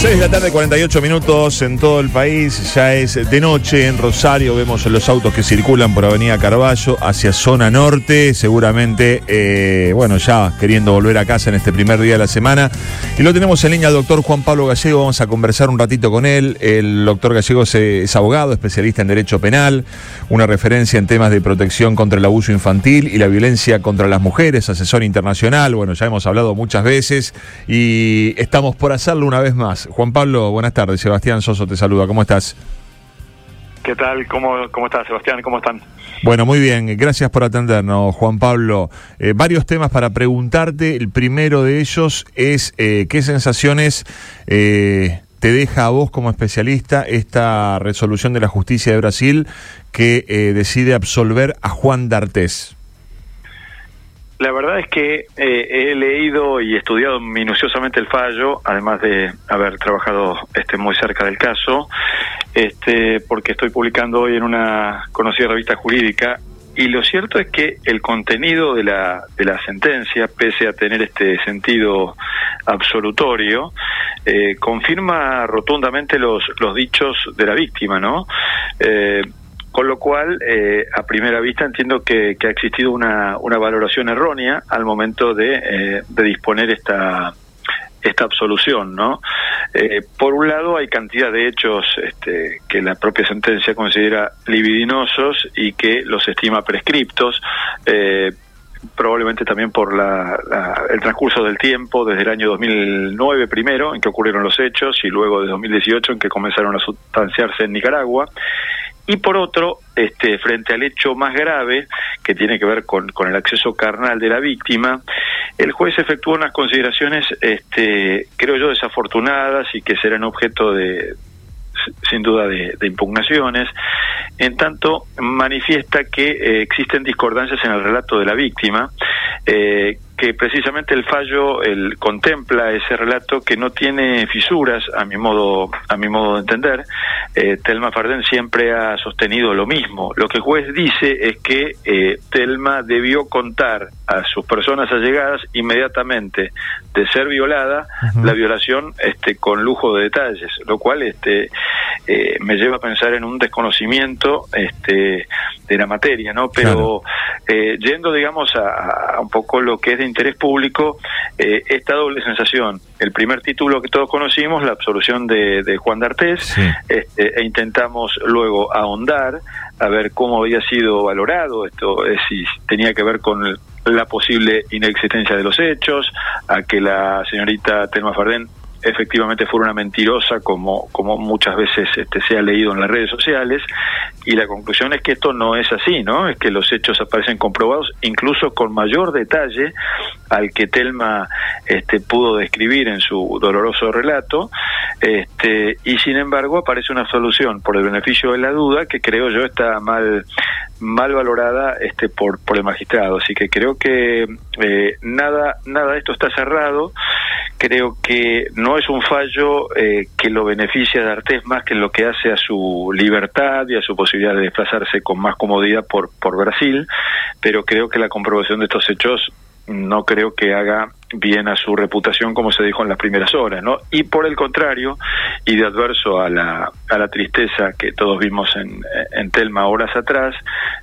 6 de la tarde, 48 minutos en todo el país. Ya es de noche en Rosario. Vemos los autos que circulan por Avenida Carballo hacia zona norte. Seguramente, eh, bueno, ya queriendo volver a casa en este primer día de la semana. Y lo tenemos en línea al doctor Juan Pablo Gallego. Vamos a conversar un ratito con él. El doctor Gallego es, abogado, especialista en Derecho Penal, una referencia en temas de protección contra el abuso infantil y la violencia contra las mujeres, asesor internacional. Bueno, ya hemos hablado muchas veces y estamos por hacerlo una vez más. Juan Pablo, buenas tardes. Sebastián Soso te saluda. ¿Cómo estás? ¿Qué tal? ¿Cómo, cómo estás, Sebastián? ¿Cómo están? Bueno, muy bien. Gracias por atendernos, Juan Pablo. Eh, varios temas para preguntarte. El primero de ellos es eh, qué sensaciones eh, te deja a vos como especialista esta resolución de la justicia de Brasil que decide absolver a Juan D'Artés. La verdad es que eh, he leído y estudiado minuciosamente el fallo, además de haber trabajado este muy cerca del caso, este, porque estoy publicando hoy en una conocida revista jurídica. Y lo cierto es que el contenido de la, de la sentencia, pese a tener este sentido absolutorio, eh, confirma rotundamente los, los dichos de la víctima, ¿no? Eh, con lo cual, eh, a primera vista entiendo que, ha existido una, una, valoración errónea al momento de, eh, de disponer esta, esta absolución, ¿no? Eh, por un lado, hay cantidad de hechos este, que la propia sentencia considera libidinosos y que los estima prescriptos. probablemente también por la, el transcurso del tiempo, desde el año 2009 primero, en que ocurrieron los hechos, y luego de 2018, en que comenzaron a sustanciarse en Nicaragua, y por otro, este, frente al hecho más grave, que tiene que ver con, con el acceso carnal de la víctima, el juez efectuó unas consideraciones, este, creo yo, desafortunadas y que serán objeto de, sin duda de, impugnaciones, en tanto manifiesta que eh, existen discordancias en el relato de la víctima, eh, que precisamente el fallo el, contempla ese relato que no tiene fisuras a mi modo a mi modo de entender. Eh, Telma Fardén siempre ha sostenido lo mismo. Lo que el juez dice es que eh, Telma debió contar a sus personas allegadas inmediatamente de ser violada la violación este con lujo de detalles lo cual este eh, me lleva a pensar en un desconocimiento este de la materia no pero eh, yendo digamos a, a un poco lo que es de interés público eh, esta doble sensación. El primer título que todos conocimos, la absolución de, Juan D'Artés, este, e intentamos luego ahondar a ver cómo había sido valorado esto, es si tenía que ver con la posible inexistencia de los hechos, a que la señorita Telma Fardén efectivamente fuera una mentirosa como, como muchas veces este, se ha leído en las redes sociales y la conclusión es que esto no es así, ¿no? Es que los hechos aparecen comprobados incluso con mayor detalle al que Telma este, pudo describir en su doloroso relato este, y sin embargo aparece una solución por el beneficio de la duda que creo yo está mal mal valorada este por por el magistrado así que creo que eh, nada nada de esto está cerrado creo que no es un fallo eh, que lo beneficia de Artés más que lo que hace a su libertad y a su posibilidad de desplazarse con más comodidad por, por Brasil, pero creo que la comprobación de estos hechos no creo que haga bien a su reputación como se dijo en las primeras horas, ¿no? Y por el contrario, y de adverso a la, a la tristeza que todos vimos en, en Telma horas atrás,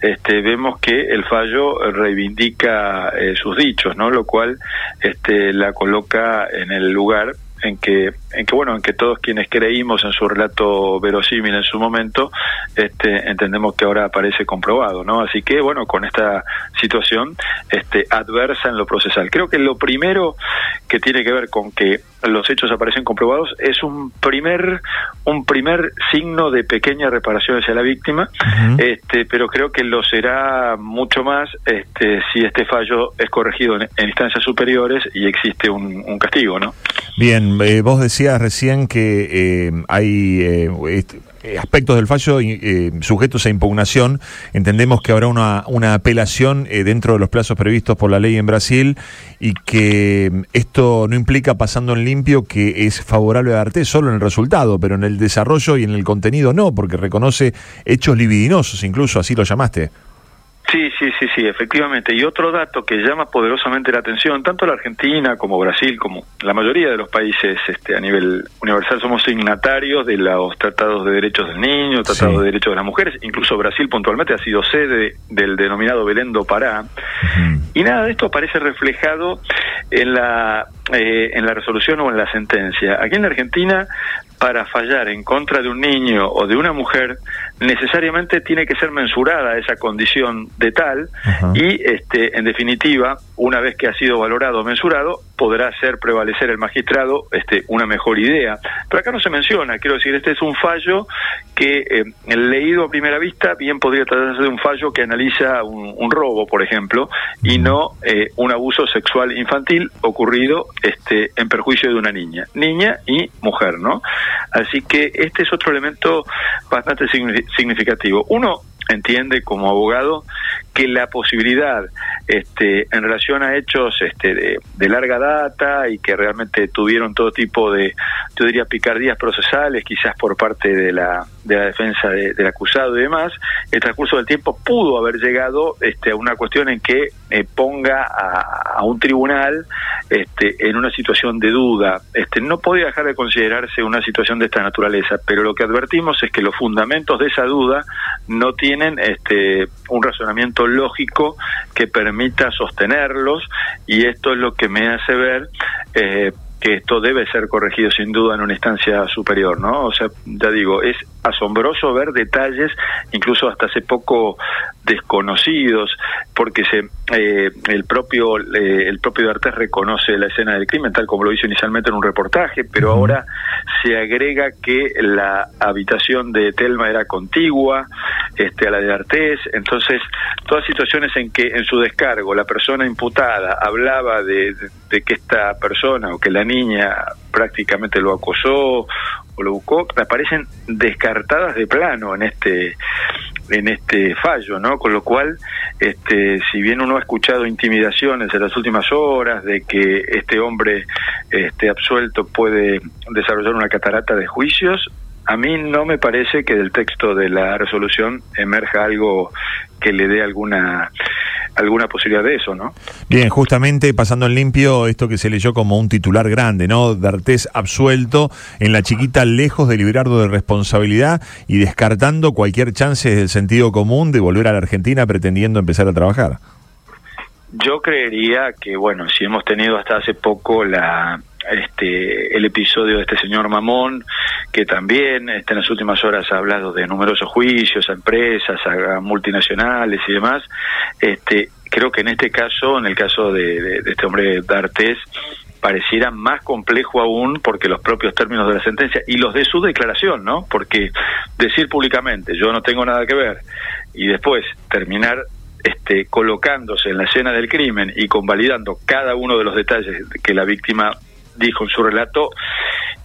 este, vemos que el fallo reivindica eh, sus dichos, ¿no? Lo cual este, la coloca en el lugar en que, en que bueno, en que todos quienes creímos en su relato verosímil en su momento, este, entendemos que ahora aparece comprobado, ¿no? Así que bueno, con esta situación, este, adversa en lo procesal. Creo que lo primero que tiene que ver con que los hechos aparecen comprobados es un primer, un primer signo de pequeña reparación hacia la víctima, este, pero creo que lo será mucho más, este, si este fallo es corregido en, instancias superiores y existe un, un castigo, ¿no? Bien, eh, vos decías recién que eh, hay eh, aspectos del fallo sujetos a impugnación. Entendemos que habrá una, una apelación dentro de los plazos previstos por la ley en Brasil y que mm, esto no implica pasando en limpio que es favorable a Arte solo en el resultado, pero en el desarrollo y en el contenido no, porque reconoce hechos libidinosos, incluso así lo llamaste. Sí, sí, sí, sí, efectivamente. Y otro dato que llama poderosamente la atención, tanto la Argentina como Brasil, como la mayoría de los países este, a nivel universal, somos signatarios de los tratados de derechos del niño, tratados de derechos de las mujeres, incluso Brasil puntualmente ha sido sede del denominado Belén do Pará. Y nada de esto aparece reflejado en la, eh, en la resolución o en la sentencia. Aquí en la Argentina para fallar en contra de un niño o de una mujer, necesariamente tiene que ser mensurada esa condición de tal y, este, en definitiva, una vez que ha sido valorado o mensurado, podrá hacer prevalecer el magistrado este, una mejor idea. Pero acá no se menciona, quiero decir, este es un fallo que, eh, leído a primera vista, bien podría tratarse de un fallo que analiza un, robo, por ejemplo, y no eh, un abuso sexual infantil ocurrido este, en perjuicio de una niña, niña y mujer, ¿no? Así que este es otro elemento bastante significativo. Uno entiende como abogado que la posibilidad este, en relación a hechos este, de, larga data y que realmente tuvieron todo tipo de, yo diría, picardías procesales, quizás por parte de la, de la defensa del acusado y demás, el transcurso del tiempo pudo haber llegado este, a una cuestión en que eh, ponga a, a, un tribunal este, en una situación de duda. Este, no podía dejar de considerarse una situación de esta naturaleza, pero lo que advertimos es que los fundamentos de esa duda no tienen este, un razonamiento lógico que permita sostenerlos y esto es lo que me hace ver eh, que esto debe ser corregido sin duda en una instancia superior, ¿no? O sea, ya digo, es asombroso ver detalles, incluso hasta hace poco desconocidos, porque se, eh, el propio eh, el propio D'Artes reconoce la escena del crimen, tal como lo hizo inicialmente en un reportaje, pero ahora se agrega que la habitación de Telma era contigua este, a la de Artés, entonces todas situaciones en que en su descargo la persona imputada hablaba de, de que esta persona o que la niña prácticamente lo acosó o lo buscó, aparecen descartadas de plano en este en este fallo, ¿no? Con lo cual, este, si bien uno ha escuchado intimidaciones en las últimas horas de que este hombre este, absuelto puede desarrollar una catarata de juicios, a mí no me parece que del texto de la resolución emerja algo que le dé alguna alguna posibilidad de eso, ¿no? Bien, justamente pasando en limpio esto que se leyó como un titular grande, ¿no? D'Artés absuelto en la chiquita lejos de librarlo de responsabilidad y descartando cualquier chance del sentido común de volver a la Argentina pretendiendo empezar a trabajar. Yo creería que, bueno, si hemos tenido hasta hace poco la este, el episodio de este señor Mamón, que también este, en las últimas horas ha hablado de numerosos juicios a empresas, a, multinacionales y demás. Este, creo que en este caso, en el caso de, este hombre D'Artés, pareciera más complejo aún porque los propios términos de la sentencia y los de su declaración, ¿no? Porque decir públicamente yo no tengo nada que ver y después terminar este, colocándose en la escena del crimen y convalidando cada uno de los detalles que la víctima dijo en su relato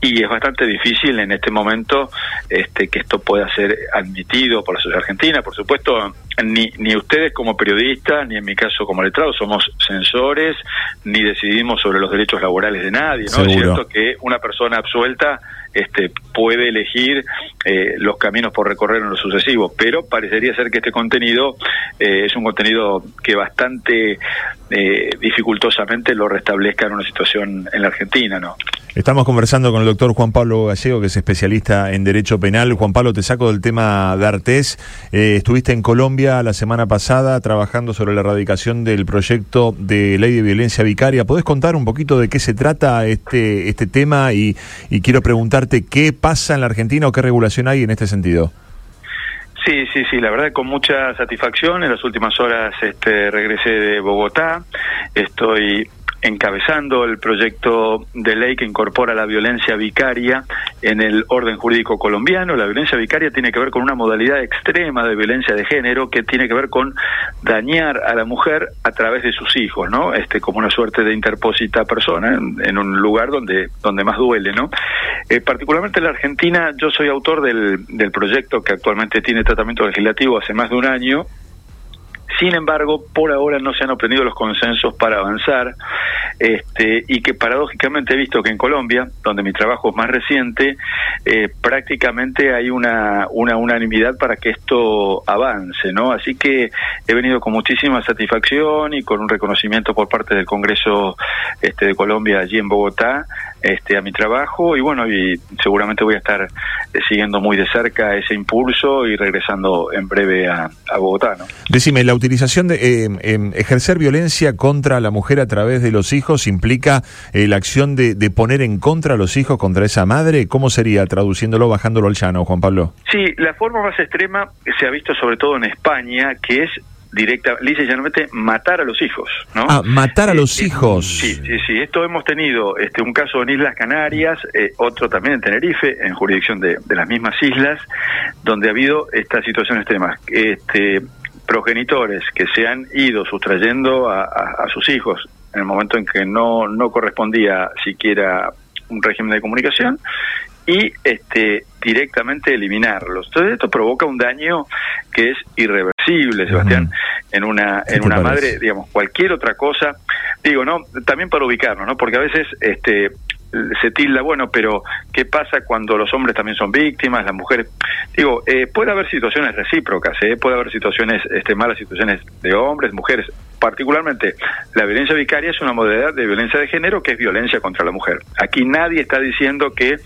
y es bastante difícil en este momento este, que esto pueda ser admitido por la sociedad argentina. Por supuesto, ni, ni ustedes como periodistas, ni en mi caso como letrado, somos censores, ni decidimos sobre los derechos laborales de nadie. ¿no? Es cierto que una persona absuelta este, puede elegir eh, los caminos por recorrer en lo sucesivo, pero parecería ser que este contenido eh, es un contenido que bastante eh, dificultosamente lo restablezca en una situación en la Argentina, ¿no? Estamos conversando con el doctor Juan Pablo Gallego, que es especialista en Derecho Penal. Juan Pablo, te saco del tema de Artés. estuviste en Colombia la semana pasada trabajando sobre la erradicación del proyecto de ley de violencia vicaria. ¿Podés contar un poquito de qué se trata este, este tema? Y, y quiero preguntar qué pasa en la Argentina o qué regulación hay en este sentido. Sí, sí, sí, la verdad con mucha satisfacción. En las últimas horas este, regresé de Bogotá. Estoy encabezando el proyecto de ley que incorpora la violencia vicaria en el orden jurídico colombiano. La violencia vicaria tiene que ver con una modalidad extrema de violencia de género que tiene que ver con dañar a la mujer a través de sus hijos, ¿no? Este como una suerte de interpósita persona en, un lugar donde donde más duele, ¿no? Eh, particularmente en la Argentina, yo soy autor del, del proyecto que actualmente tiene tratamiento legislativo hace más de un año sin embargo, por ahora no se han obtenido los consensos para avanzar este, y que paradójicamente he visto que en Colombia, donde mi trabajo es más reciente, eh, prácticamente hay una, una unanimidad para que esto avance, ¿no? Así que he venido con muchísima satisfacción y con un reconocimiento por parte del Congreso este, de Colombia allí en Bogotá este, a mi trabajo y bueno, y seguramente voy a estar eh, siguiendo muy de cerca ese impulso y regresando en breve a, Bogotá. ¿no? Decime, la utilización de eh, ejercer violencia contra la mujer a través de los hijos implica eh, la acción de, de, poner en contra a los hijos contra esa madre. ¿Cómo sería traduciéndolo, bajándolo al llano, Juan Pablo? Sí, la forma más extrema se ha visto sobre todo en España, que es directa, lisa y llanamente matar a los hijos, ¿no? Ah, matar a los eh, hijos. Sí, sí, sí. Esto hemos tenido este un caso en Islas Canarias, eh, otro también en Tenerife, en jurisdicción de, las mismas islas, donde ha habido esta situación extrema. Este, progenitores que se han ido sustrayendo a, a, sus hijos en el momento en que no, no correspondía siquiera un régimen de comunicación y este directamente eliminarlos. Entonces esto provoca un daño que es irreversible, Sebastián, en una en una madre, digamos, cualquier otra cosa. Digo, no, también para ubicarnos, ¿no? Porque a veces este se tilda, bueno, pero ¿qué pasa cuando los hombres también son víctimas, las mujeres? Digo, eh, puede haber situaciones recíprocas, ¿eh? puede haber situaciones, este, malas situaciones de hombres, mujeres, particularmente la violencia vicaria es una modalidad de violencia de género que es violencia contra la mujer. Aquí nadie está diciendo que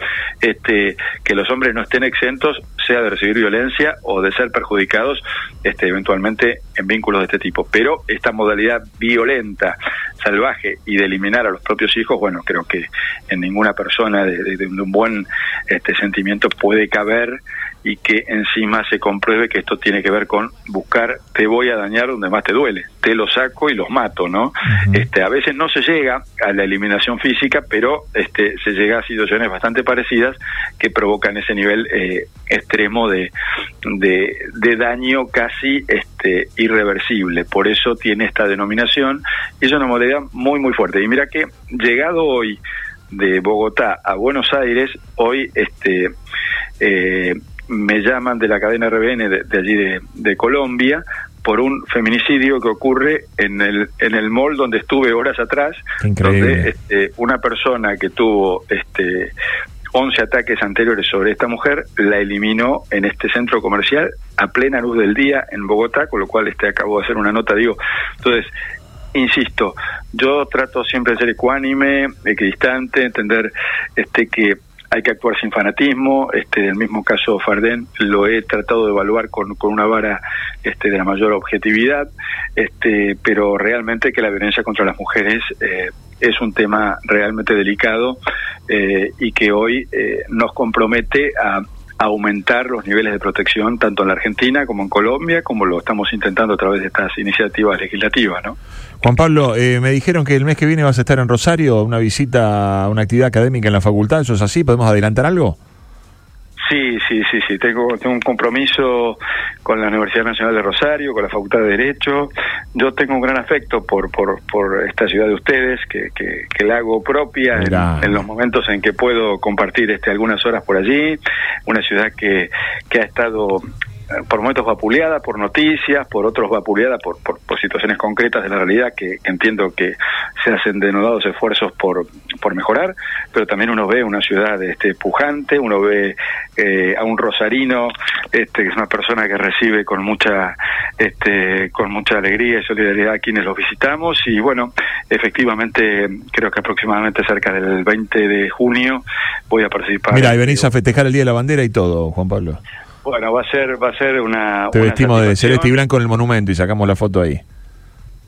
este que los hombres no estén exentos sea de recibir violencia o de ser perjudicados este eventualmente en vínculos de este tipo, pero esta modalidad violenta, salvaje y de eliminar a los propios hijos, bueno, creo que en ninguna persona de, un buen este sentimiento puede caber y que encima se compruebe que esto tiene que ver con buscar te voy a dañar donde más te duele, te lo saco y los mato, ¿no? Este a veces no se llega a la eliminación física, pero este se llega a situaciones bastante parecidas que provocan ese nivel eh, extremo de, de, de, daño casi este irreversible. Por eso tiene esta denominación y es una modalidad muy muy fuerte. Y mira que llegado hoy de Bogotá a Buenos Aires, hoy este eh, me llaman de la cadena RBN de, allí de, Colombia por un feminicidio que ocurre en el en el mall donde estuve horas atrás donde este, una persona que tuvo este 11 ataques anteriores sobre esta mujer la eliminó en este centro comercial a plena luz del día en Bogotá, con lo cual este acabo de hacer una nota, digo, entonces insisto, yo trato siempre de ser ecuánime, equidistante, entender este que hay que actuar sin fanatismo, este, el mismo caso Fardén lo he tratado de evaluar con, con una vara este, de la mayor objetividad, este, pero realmente que la violencia contra las mujeres eh, es un tema realmente delicado eh, y que hoy eh, nos compromete a aumentar los niveles de protección tanto en la Argentina como en Colombia, como lo estamos intentando a través de estas iniciativas legislativas, ¿no? Juan Pablo, eh, me dijeron que el mes que viene vas a estar en Rosario, una visita, una actividad académica en la facultad, ¿eso es así? ¿Podemos adelantar algo? Sí, sí, sí, sí. Tengo, tengo un compromiso con la Universidad Nacional de Rosario, con la Facultad de Derecho. Yo tengo un gran afecto por, por, por esta ciudad de ustedes, que, que, la hago propia en, los momentos en que puedo compartir este, algunas horas por allí. Una ciudad que, que ha estado por momentos vapuleada por noticias, por otros vapuleada por, por, situaciones concretas de la realidad que, entiendo que se hacen denodados esfuerzos por, por mejorar, pero también uno ve una ciudad este, pujante, uno ve eh, a un rosarino este, que es una persona que recibe con mucha este, con mucha alegría y solidaridad a quienes los visitamos y bueno, efectivamente creo que aproximadamente cerca del 20 de junio voy a participar. Mira, y venís a festejar el Día de la Bandera y todo, Juan Pablo. Bueno, va a ser, va a ser una. Te vestimos de celeste y blanco en el monumento y sacamos la foto ahí.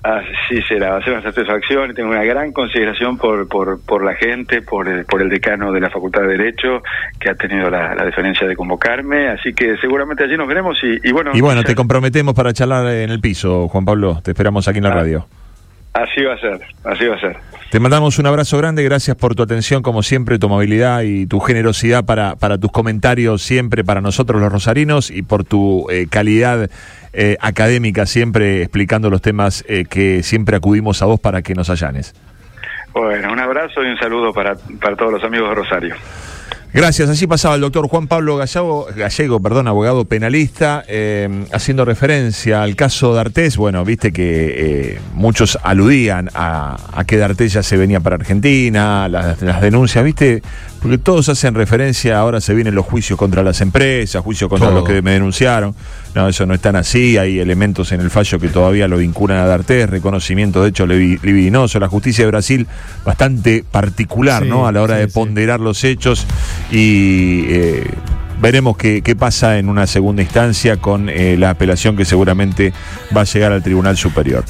Así será, va a ser una satisfacción y tengo una gran consideración por, por, por la gente, por el, por el decano de la Facultad de Derecho, que ha tenido la, la deferencia de convocarme, así que seguramente allí nos veremos y, y bueno... Y bueno, te comprometemos para charlar en el piso, Juan Pablo, te esperamos aquí en la ah, radio. Así va a ser, así va a ser. Te mandamos un abrazo grande, gracias por tu atención, como siempre, tu amabilidad y tu generosidad para, para tus comentarios siempre para nosotros los rosarinos y por tu eh, calidad eh, académica siempre explicando los temas eh, que siempre acudimos a vos para que nos allanes. Bueno, un abrazo y un saludo para, para todos los amigos de Rosario. Gracias, así pasaba el doctor Juan Pablo Gallego, Gallego perdón, abogado penalista, eh, haciendo referencia al caso de Artés. Bueno, viste que eh, muchos aludían a, que D'Artés ya se venía para Argentina, las, denuncias, viste, porque todos hacen referencia, ahora se vienen los juicios contra las empresas, juicios contra los que me denunciaron. No, eso no es tan así, hay elementos en el fallo que todavía lo vinculan a D'Artés, reconocimiento de hecho libidinoso, la justicia de Brasil bastante particular, ¿no? A la hora de ponderar los hechos y eh, veremos qué, pasa en una segunda instancia con eh, la apelación que seguramente va a llegar al Tribunal Superior.